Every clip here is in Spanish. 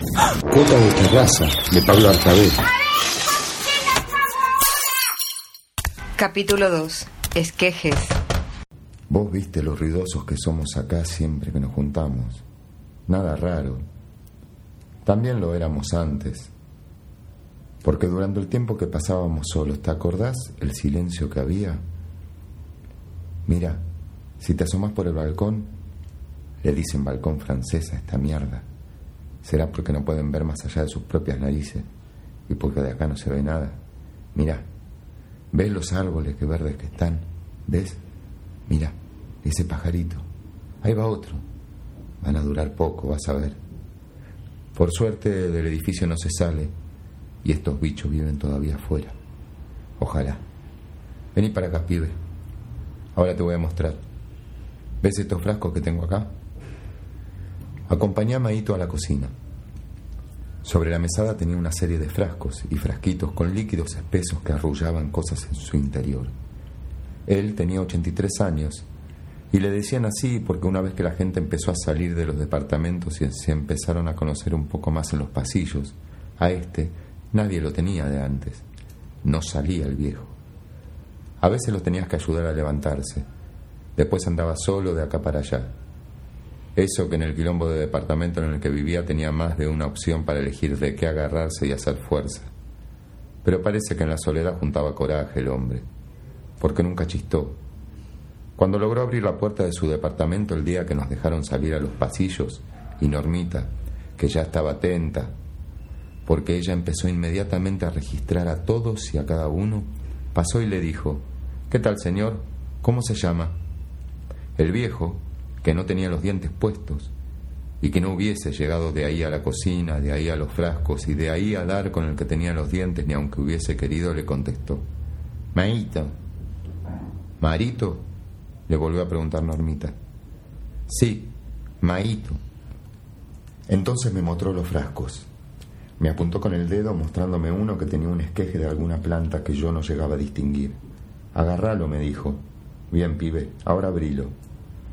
Cuota de terraza, de Pablo Arcabet. Capítulo 2. Esquejes. Vos viste lo ruidosos que somos acá siempre que nos juntamos. Nada raro. También lo éramos antes. Porque durante el tiempo que pasábamos solos, ¿te acordás el silencio que había? Mira, si te asomas por el balcón, le dicen balcón francés a esta mierda. Será porque no pueden ver más allá de sus propias narices y porque de acá no se ve nada. Mira, ¿ves los árboles que verdes que están? ¿Ves? Mira, ese pajarito. Ahí va otro. Van a durar poco, vas a ver. Por suerte del edificio no se sale y estos bichos viven todavía afuera. Ojalá. Vení para acá, pibe. Ahora te voy a mostrar. ¿Ves estos frascos que tengo acá? Acompañé a Maito a la cocina. Sobre la mesada tenía una serie de frascos y frasquitos con líquidos espesos que arrullaban cosas en su interior. Él tenía 83 años y le decían así porque una vez que la gente empezó a salir de los departamentos y se empezaron a conocer un poco más en los pasillos, a este nadie lo tenía de antes. No salía el viejo. A veces lo tenías que ayudar a levantarse. Después andaba solo de acá para allá. Eso que en el quilombo de departamento en el que vivía tenía más de una opción para elegir de qué agarrarse y hacer fuerza. Pero parece que en la soledad juntaba coraje el hombre, porque nunca chistó. Cuando logró abrir la puerta de su departamento el día que nos dejaron salir a los pasillos, y Normita, que ya estaba atenta, porque ella empezó inmediatamente a registrar a todos y a cada uno, pasó y le dijo, ¿Qué tal, señor? ¿Cómo se llama? El viejo, que no tenía los dientes puestos y que no hubiese llegado de ahí a la cocina, de ahí a los frascos y de ahí a dar con el que tenía los dientes, ni aunque hubiese querido, le contestó. Maito. ¿Marito? le volvió a preguntar Normita. Sí, Maito. Entonces me mostró los frascos. Me apuntó con el dedo mostrándome uno que tenía un esqueje de alguna planta que yo no llegaba a distinguir. Agarralo, me dijo. Bien, pibe, ahora abrilo.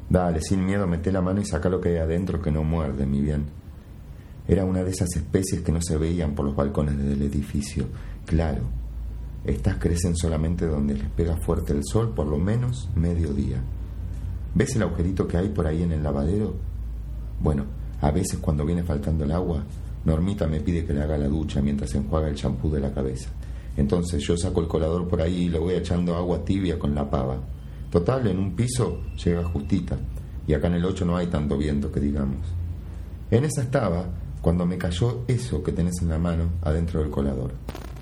Dale, sin miedo, mete la mano y saca lo que hay adentro que no muerde, mi bien. Era una de esas especies que no se veían por los balcones del edificio. Claro, estas crecen solamente donde les pega fuerte el sol, por lo menos medio día. ¿Ves el agujerito que hay por ahí en el lavadero? Bueno, a veces cuando viene faltando el agua, Normita me pide que le haga la ducha mientras enjuaga el champú de la cabeza. Entonces yo saco el colador por ahí y le voy echando agua tibia con la pava. Total, en un piso llega justita, y acá en el 8 no hay tanto viento que digamos. En esa estaba cuando me cayó eso que tenés en la mano adentro del colador.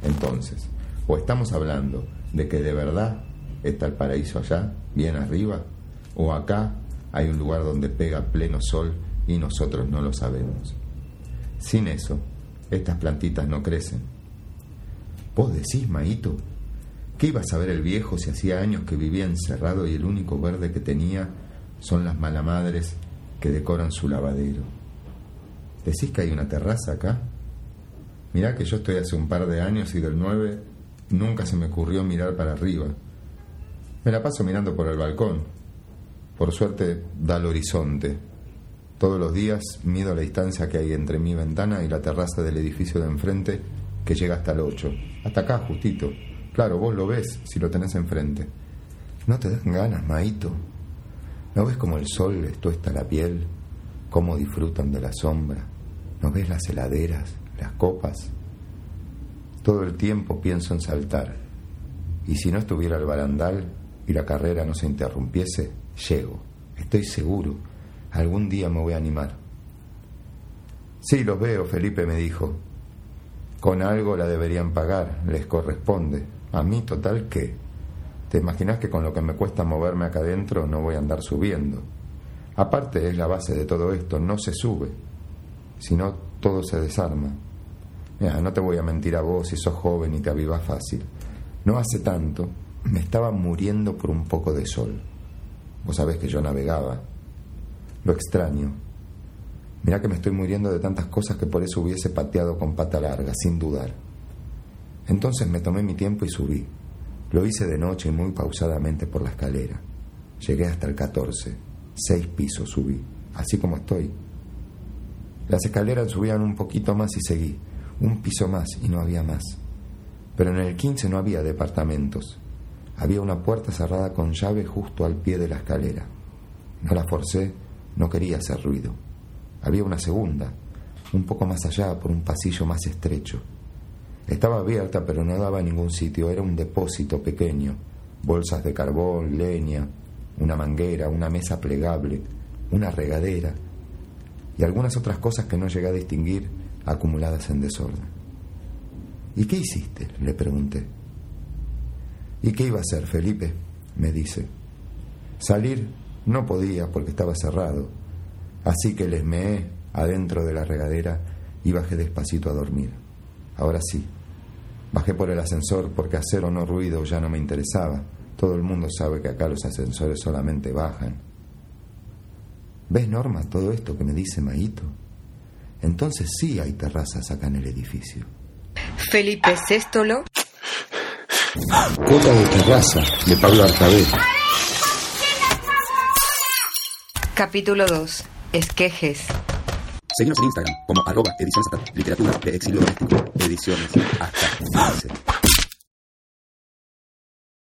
Entonces, o estamos hablando de que de verdad está el paraíso allá, bien arriba, o acá hay un lugar donde pega pleno sol y nosotros no lo sabemos. Sin eso, estas plantitas no crecen. ¿Vos decís, Maito? ¿Qué iba a saber el viejo si hacía años que vivía encerrado y el único verde que tenía son las malamadres que decoran su lavadero? ¿Decís que hay una terraza acá? Mirá que yo estoy hace un par de años y del 9 nunca se me ocurrió mirar para arriba. Me la paso mirando por el balcón. Por suerte da el horizonte. Todos los días mido la distancia que hay entre mi ventana y la terraza del edificio de enfrente que llega hasta el 8. Hasta acá, justito. Claro, vos lo ves si lo tenés enfrente. ¿No te dan ganas, Maito? ¿No ves cómo el sol les tuesta la piel? ¿Cómo disfrutan de la sombra? ¿No ves las heladeras, las copas? Todo el tiempo pienso en saltar. Y si no estuviera el barandal y la carrera no se interrumpiese, llego. Estoy seguro. Algún día me voy a animar. Sí, los veo, Felipe me dijo. Con algo la deberían pagar, les corresponde. A mí, total, ¿qué? ¿Te imaginas que con lo que me cuesta moverme acá adentro no voy a andar subiendo? Aparte es la base de todo esto, no se sube, sino todo se desarma. Mira, no te voy a mentir a vos si sos joven y te avivas fácil. No hace tanto me estaba muriendo por un poco de sol. Vos sabés que yo navegaba. Lo extraño. Mira que me estoy muriendo de tantas cosas que por eso hubiese pateado con pata larga, sin dudar. Entonces me tomé mi tiempo y subí. Lo hice de noche y muy pausadamente por la escalera. Llegué hasta el 14. Seis pisos subí, así como estoy. Las escaleras subían un poquito más y seguí. Un piso más y no había más. Pero en el 15 no había departamentos. Había una puerta cerrada con llave justo al pie de la escalera. No la forcé, no quería hacer ruido. Había una segunda, un poco más allá, por un pasillo más estrecho. Estaba abierta, pero no daba a ningún sitio. Era un depósito pequeño. Bolsas de carbón, leña, una manguera, una mesa plegable, una regadera y algunas otras cosas que no llegué a distinguir acumuladas en desorden. ¿Y qué hiciste? le pregunté. ¿Y qué iba a hacer, Felipe? me dice. Salir no podía porque estaba cerrado, así que les meé adentro de la regadera y bajé despacito a dormir. Ahora sí, bajé por el ascensor porque hacer o no ruido ya no me interesaba. Todo el mundo sabe que acá los ascensores solamente bajan. ¿Ves, Norma, todo esto que me dice Maito? Entonces sí hay terrazas acá en el edificio. Felipe Céstolo. Cuota de terraza, de Pablo Artabé. Capítulo 2. Esquejes. Seguimos en Instagram como arroba ediciones literatura de exilio doméstico, ediciones hasta 15.